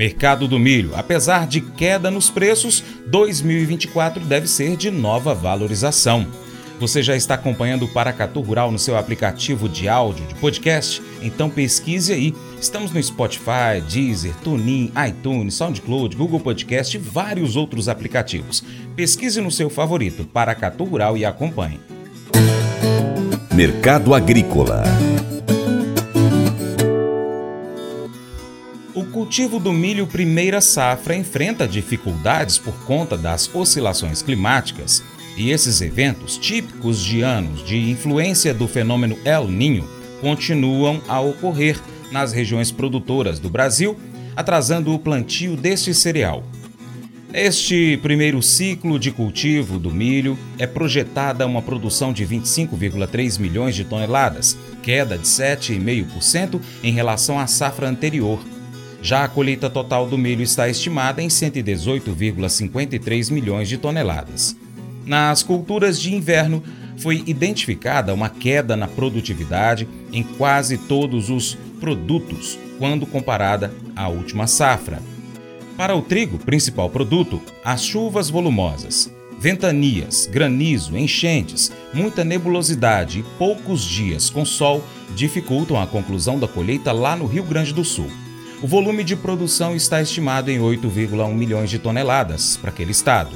Mercado do milho. Apesar de queda nos preços, 2024 deve ser de nova valorização. Você já está acompanhando o Paracatu Rural no seu aplicativo de áudio, de podcast? Então pesquise aí. Estamos no Spotify, Deezer, TuneIn, iTunes, SoundCloud, Google Podcast e vários outros aplicativos. Pesquise no seu favorito, Paracatu Rural e acompanhe. Mercado Agrícola cultivo do milho primeira safra enfrenta dificuldades por conta das oscilações climáticas e esses eventos, típicos de anos de influência do fenômeno El Ninho, continuam a ocorrer nas regiões produtoras do Brasil, atrasando o plantio deste cereal. Neste primeiro ciclo de cultivo do milho, é projetada uma produção de 25,3 milhões de toneladas, queda de 7,5% em relação à safra anterior. Já a colheita total do milho está estimada em 118,53 milhões de toneladas. Nas culturas de inverno, foi identificada uma queda na produtividade em quase todos os produtos quando comparada à última safra. Para o trigo, principal produto, as chuvas volumosas, ventanias, granizo, enchentes, muita nebulosidade e poucos dias com sol dificultam a conclusão da colheita lá no Rio Grande do Sul. O volume de produção está estimado em 8,1 milhões de toneladas para aquele estado.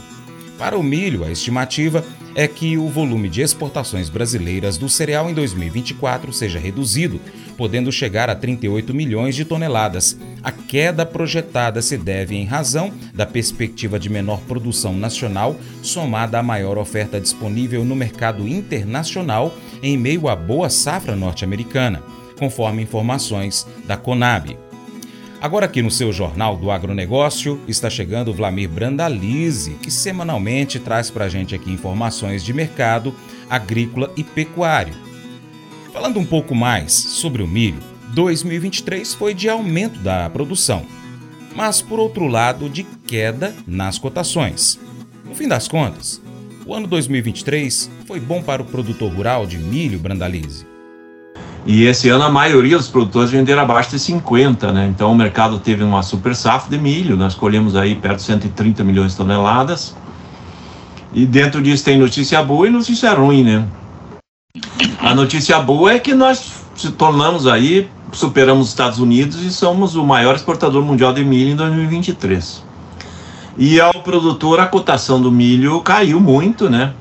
Para o milho, a estimativa é que o volume de exportações brasileiras do cereal em 2024 seja reduzido, podendo chegar a 38 milhões de toneladas. A queda projetada se deve em razão da perspectiva de menor produção nacional, somada à maior oferta disponível no mercado internacional em meio à boa safra norte-americana, conforme informações da Conab. Agora aqui no seu Jornal do Agronegócio está chegando o Vlamir Brandalize, que semanalmente traz para a gente aqui informações de mercado agrícola e pecuário. Falando um pouco mais sobre o milho, 2023 foi de aumento da produção, mas por outro lado de queda nas cotações. No fim das contas, o ano 2023 foi bom para o produtor rural de milho Brandalize. E esse ano a maioria dos produtores venderam abaixo de 50, né? Então o mercado teve uma super safra de milho, nós colhemos aí perto de 130 milhões de toneladas. E dentro disso tem notícia boa e notícia ruim, né? A notícia boa é que nós se tornamos aí, superamos os Estados Unidos e somos o maior exportador mundial de milho em 2023. E ao produtor a cotação do milho caiu muito, né?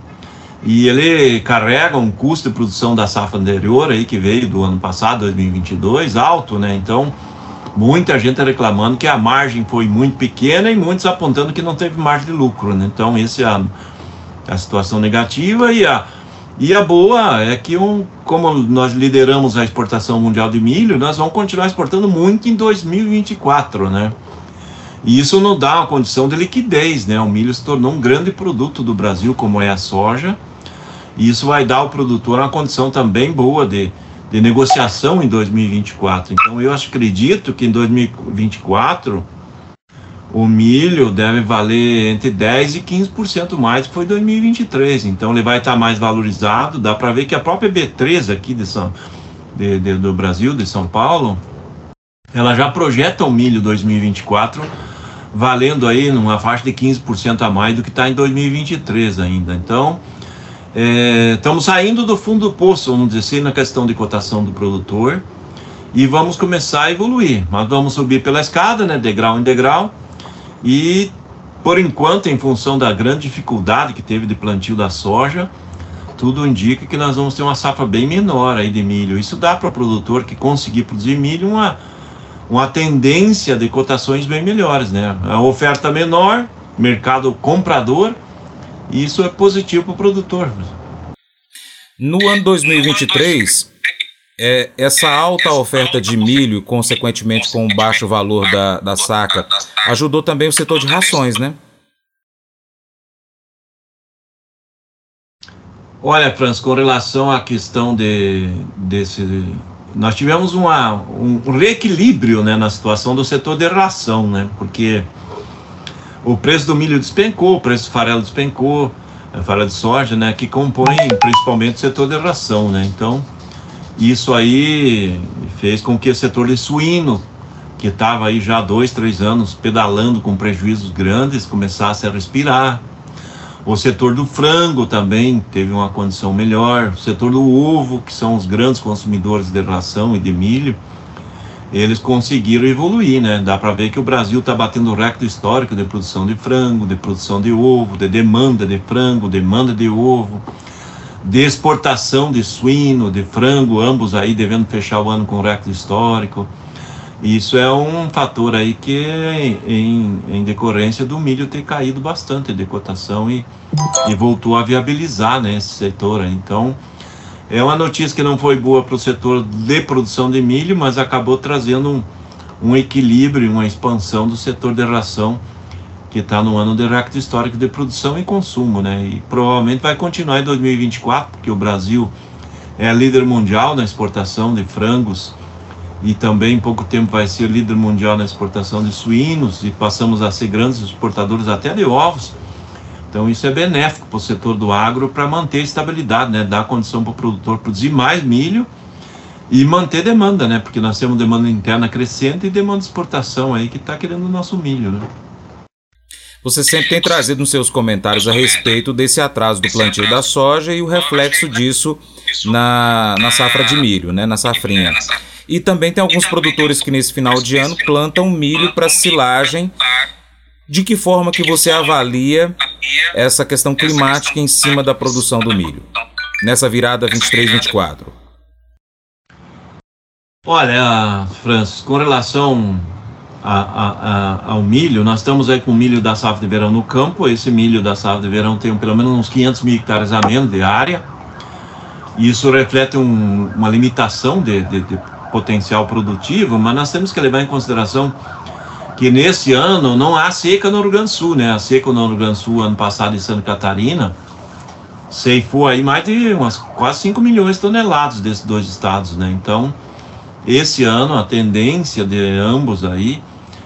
E ele carrega um custo de produção da safra anterior aí que veio do ano passado, 2022, alto, né? Então, muita gente reclamando que a margem foi muito pequena e muitos apontando que não teve margem de lucro, né? Então, essa é a, a situação negativa e a e a boa é que um, como nós lideramos a exportação mundial de milho, nós vamos continuar exportando muito em 2024, né? E isso não dá uma condição de liquidez, né? O milho se tornou um grande produto do Brasil, como é a soja e isso vai dar ao produtor uma condição também boa de, de negociação em 2024. Então eu acredito que em 2024 o milho deve valer entre 10% e 15% mais que foi 2023. Então ele vai estar mais valorizado. Dá para ver que a própria B3 aqui de São, de, de, do Brasil, de São Paulo, ela já projeta o milho 2024 valendo aí numa faixa de 15% a mais do que está em 2023 ainda. Então é, estamos saindo do fundo do poço, vamos dizer assim, na questão de cotação do produtor e vamos começar a evoluir. Nós vamos subir pela escada, né, degrau em degrau, e por enquanto, em função da grande dificuldade que teve de plantio da soja, tudo indica que nós vamos ter uma safra bem menor aí de milho. Isso dá para o produtor que conseguir produzir milho uma, uma tendência de cotações bem melhores, né? A oferta menor, mercado comprador e isso é positivo para o produtor. No ano 2023, é, essa alta oferta de milho, consequentemente com o baixo valor da, da saca, ajudou também o setor de rações, né? Olha, Franz, com relação à questão de, desse. Nós tivemos uma, um reequilíbrio né, na situação do setor de ração, né? Porque o preço do milho despencou, o preço do farelo despencou, a farelo de soja, né, que compõe principalmente o setor de ração, né? Então, isso aí fez com que o setor de suíno, que estava aí já há dois, três anos pedalando com prejuízos grandes, começasse a respirar. O setor do frango também teve uma condição melhor. O setor do ovo, que são os grandes consumidores de ração e de milho, eles conseguiram evoluir, né? Dá para ver que o Brasil está batendo recorde histórico de produção de frango, de produção de ovo, de demanda de frango, demanda de ovo, de exportação de suíno, de frango, ambos aí devendo fechar o ano com recorde histórico. Isso é um fator aí que em, em decorrência do milho ter caído bastante de cotação e, e voltou a viabilizar né, esse setor. Então, é uma notícia que não foi boa para o setor de produção de milho, mas acabou trazendo um, um equilíbrio, uma expansão do setor de ração, que está no ano de recorde histórico de produção e consumo, né? E provavelmente vai continuar em 2024, porque o Brasil é líder mundial na exportação de frangos e também em pouco tempo vai ser líder mundial na exportação de suínos e passamos a ser grandes exportadores até de ovos. Então isso é benéfico para o setor do agro para manter a estabilidade, né? Dar condição para o produtor produzir mais milho e manter demanda, né? Porque nós temos demanda interna crescente e demanda de exportação aí que está querendo o nosso milho, né? Você sempre tem trazido nos seus comentários a respeito desse atraso do plantio da soja e o reflexo disso na, na safra de milho, né? Na safrinha. E também tem alguns produtores que nesse final de ano plantam milho para silagem de que forma que você avalia essa questão climática em cima da produção do milho, nessa virada 23-24? Olha, Francis, com relação a, a, a, ao milho, nós estamos aí com o milho da safra de verão no campo. Esse milho da safra de verão tem pelo menos uns 500 mil hectares a menos de área. E isso reflete um, uma limitação de, de, de potencial produtivo, mas nós temos que levar em consideração que nesse ano não há seca no Rio Grande do Sul, né? A seca no Rio Grande do Sul ano passado em Santa Catarina ceifou aí mais de umas quase 5 milhões de toneladas desses dois estados, né? Então, esse ano a tendência de ambos aí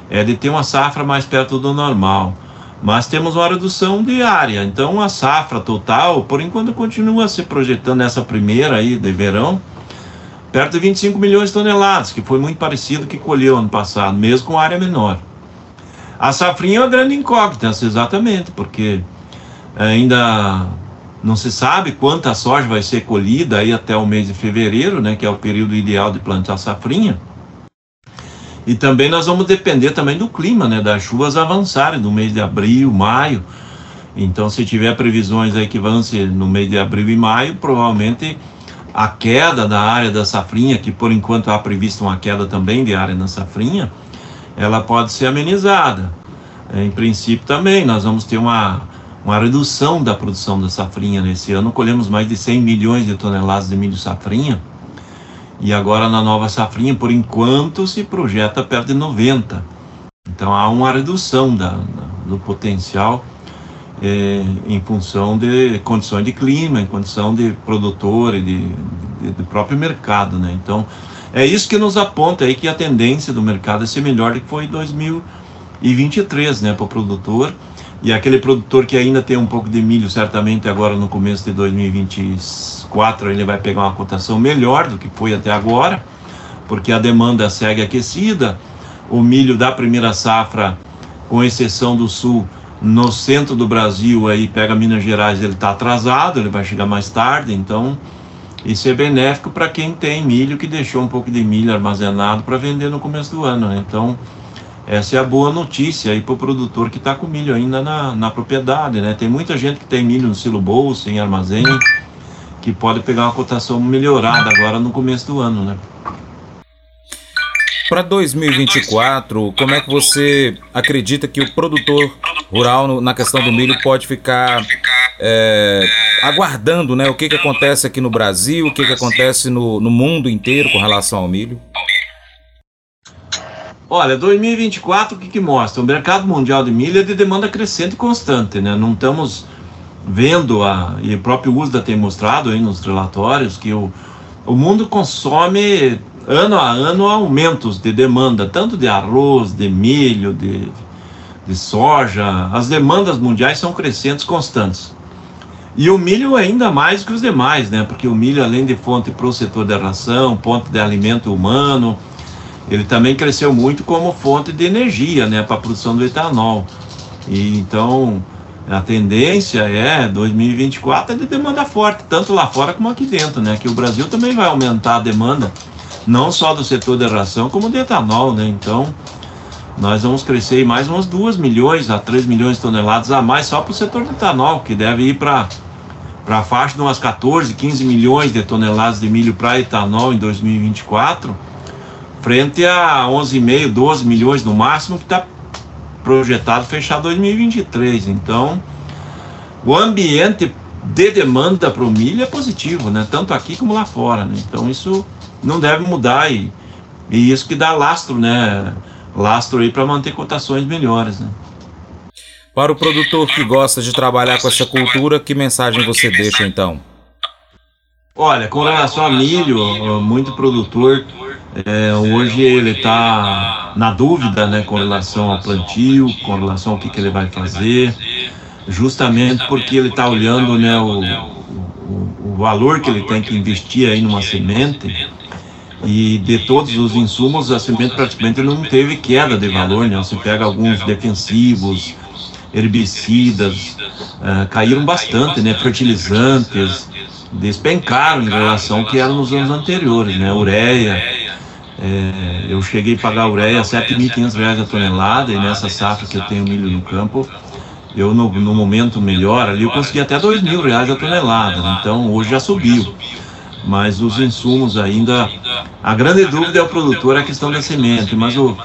é de ter uma safra mais perto do normal. Mas temos uma redução de área, então a safra total, por enquanto, continua se projetando nessa primeira aí de verão, perto de 25 milhões de toneladas, que foi muito parecido que colheu ano passado, mesmo com área menor. A safrinha é uma grande incógnita, exatamente, porque ainda não se sabe quanta soja vai ser colhida aí até o mês de fevereiro, né, que é o período ideal de plantar safrinha. E também nós vamos depender também do clima, né, das chuvas avançarem no mês de abril, maio. Então, se tiver previsões aí que vão ser no mês de abril e maio, provavelmente a queda da área da safrinha, que por enquanto há previsto uma queda também de área na safrinha, ela pode ser amenizada. Em princípio também, nós vamos ter uma, uma redução da produção da safrinha nesse ano. Colhemos mais de 100 milhões de toneladas de milho safrinha. E agora na nova safrinha, por enquanto, se projeta perto de 90. Então há uma redução da, do potencial é, em função de condições de clima, em condição de produtor e de, de, de, próprio mercado, né? Então, é isso que nos aponta aí que a tendência do mercado é ser melhor do que foi em 2023, né, para o produtor. E aquele produtor que ainda tem um pouco de milho, certamente agora no começo de 2024 ele vai pegar uma cotação melhor do que foi até agora, porque a demanda segue aquecida. O milho da primeira safra, com exceção do sul, no centro do Brasil, aí pega Minas Gerais, ele está atrasado, ele vai chegar mais tarde, então isso é benéfico para quem tem milho que deixou um pouco de milho armazenado para vender no começo do ano. Né? Então, essa é a boa notícia aí para o produtor que está com milho ainda na, na propriedade. Né? Tem muita gente que tem milho no silo bolso, em armazém, que pode pegar uma cotação melhorada agora no começo do ano. Né? Para 2024, como é que você acredita que o produtor rural na questão do milho pode ficar é, aguardando né, o que, que acontece aqui no Brasil, o que, que acontece no, no mundo inteiro com relação ao milho? Olha, 2024 o que, que mostra? O mercado mundial de milho é de demanda crescente e constante, né? Não estamos vendo, a, e o próprio USDA tem mostrado aí nos relatórios, que o, o mundo consome ano a ano aumentos de demanda, tanto de arroz, de milho, de, de soja. As demandas mundiais são crescentes constantes. E o milho ainda mais que os demais, né? Porque o milho, além de fonte para o setor da ração, fonte de alimento humano, ele também cresceu muito como fonte de energia, né, para a produção do etanol. E então a tendência é 2024 é de demanda forte, tanto lá fora como aqui dentro, né? Que o Brasil também vai aumentar a demanda, não só do setor de ração, como de etanol, né? Então, nós vamos crescer mais umas 2 milhões a 3 milhões de toneladas a mais só para o setor de etanol, que deve ir para para a faixa de umas 14, 15 milhões de toneladas de milho para etanol em 2024, frente a 11,5, 12 milhões no máximo que está projetado fechar 2023. Então, o ambiente de demanda para o milho é positivo, né? Tanto aqui como lá fora, né? Então isso não deve mudar e, e isso que dá lastro, né? Lastro aí para manter cotações melhores, né? Para o produtor que gosta de trabalhar com essa cultura, que mensagem você deixa então? Olha, com relação a milho, muito produtor é, hoje ele está na dúvida né, com relação ao plantio, com relação ao que, que ele vai fazer, justamente porque ele está olhando né, o, o, o, valor que ele tem que investir aí numa semente e de todos os insumos a semente praticamente não teve queda de valor, né? Você pega alguns defensivos, herbicidas, uh, caíram bastante, né? Fertilizantes, despencaram em relação ao que era nos anos anteriores, né? Ureia. É, eu cheguei a pagar ureia a R$ 7.500 a tonelada e nessa safra que eu tenho milho no campo, eu no, no momento melhor ali eu consegui até R$ mil reais a tonelada, então hoje já subiu. Mas os insumos ainda, a grande dúvida é o produtor, a questão da semente, mas o,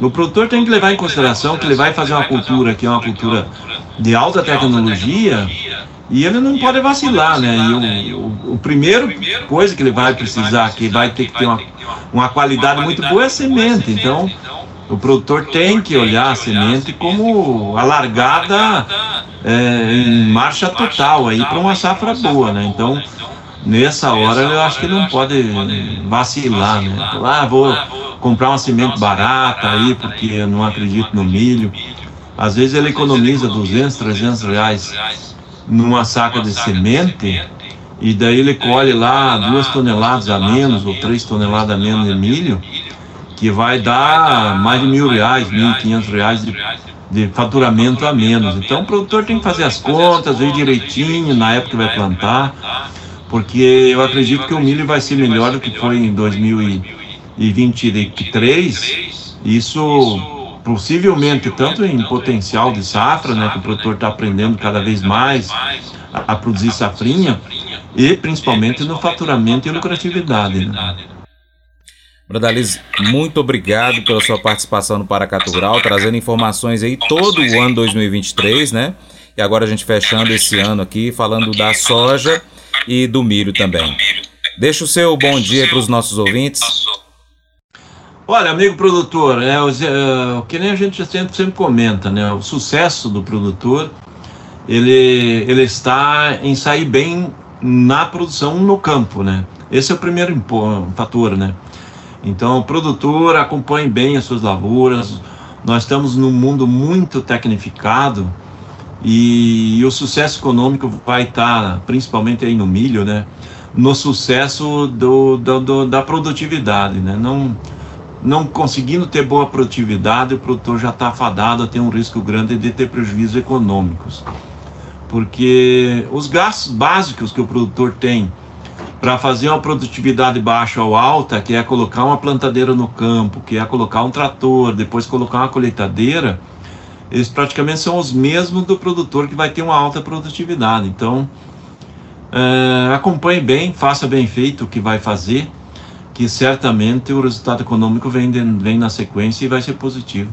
o produtor tem que levar em consideração que ele vai fazer uma cultura que é uma cultura de alta tecnologia e ele não pode vacilar, né? E o, o, o primeiro coisa que ele vai precisar, que vai ter que ter uma, uma qualidade muito boa é a semente. Então, o produtor tem que olhar a semente como alargada é, em marcha total aí para uma safra boa, né? Então, nessa hora eu acho que ele não pode vacilar, né? Ah, vou comprar uma semente barata aí porque eu não acredito no milho. Às vezes ele economiza 200, 300 reais numa saca de semente e daí ele colhe lá duas toneladas a menos ou três toneladas a menos de milho, que vai dar mais de mil reais, mil e quinhentos reais de, de faturamento a menos. Então o produtor tem que fazer as contas, ver direitinho na época que vai plantar, porque eu acredito que o milho vai ser melhor do que foi em 2023. Isso possivelmente tanto em potencial de safra, né, que o produtor está aprendendo cada vez mais a, produzir safrinha, e principalmente no faturamento e lucratividade. Né? Bradaliz, muito obrigado pela sua participação no Paracatu Rural, trazendo informações aí todo o ano 2023, né? E agora a gente fechando esse ano aqui, falando da soja e do milho também. Deixa o seu bom dia para os nossos ouvintes. Olha, amigo produtor, é, o, é, que nem a gente sempre, sempre comenta, né? O sucesso do produtor, ele, ele está em sair bem na produção no campo, né? Esse é o primeiro fator, né? Então, o produtor acompanhe bem as suas lavouras. Nós estamos num mundo muito tecnificado e, e o sucesso econômico vai estar, principalmente aí no milho, né? No sucesso do, do, do da produtividade, né? Não não conseguindo ter boa produtividade, o produtor já está afadado a ter um risco grande de ter prejuízos econômicos. Porque os gastos básicos que o produtor tem para fazer uma produtividade baixa ou alta, que é colocar uma plantadeira no campo, que é colocar um trator, depois colocar uma colheitadeira, eles praticamente são os mesmos do produtor que vai ter uma alta produtividade. Então, é, acompanhe bem, faça bem feito o que vai fazer que certamente o resultado econômico vem, vem na sequência e vai ser positivo.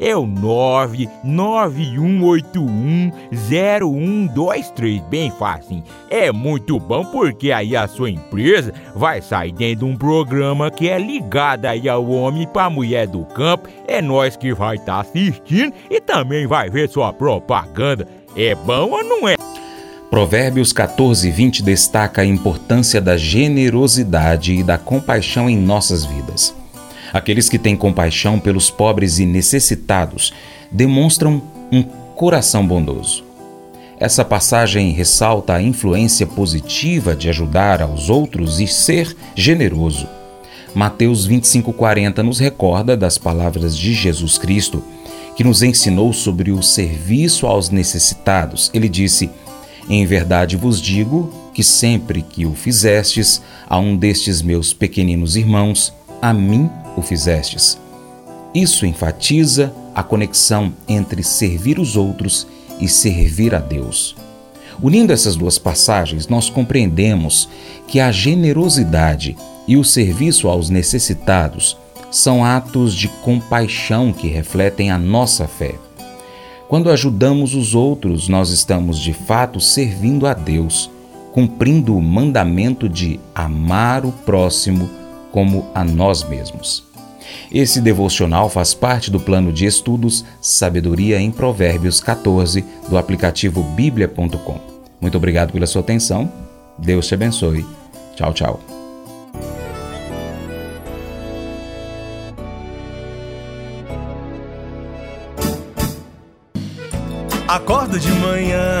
é o 991810123. Bem fácil. É muito bom porque aí a sua empresa vai sair dentro de um programa que é ligado aí ao homem para mulher do campo. É nós que vai estar tá assistindo e também vai ver sua propaganda. É bom ou não é? Provérbios 14, 20 destaca a importância da generosidade e da compaixão em nossas vidas. Aqueles que têm compaixão pelos pobres e necessitados demonstram um coração bondoso. Essa passagem ressalta a influência positiva de ajudar aos outros e ser generoso. Mateus 25:40 nos recorda das palavras de Jesus Cristo, que nos ensinou sobre o serviço aos necessitados. Ele disse: Em verdade vos digo que sempre que o fizestes a um destes meus pequeninos irmãos, a mim o fizestes. Isso enfatiza a conexão entre servir os outros e servir a Deus. Unindo essas duas passagens, nós compreendemos que a generosidade e o serviço aos necessitados são atos de compaixão que refletem a nossa fé. Quando ajudamos os outros, nós estamos de fato servindo a Deus, cumprindo o mandamento de amar o próximo como a nós mesmos. Esse devocional faz parte do plano de estudos Sabedoria em Provérbios 14 do aplicativo bíblia.com. Muito obrigado pela sua atenção. Deus te abençoe. Tchau, tchau. Acordo de manhã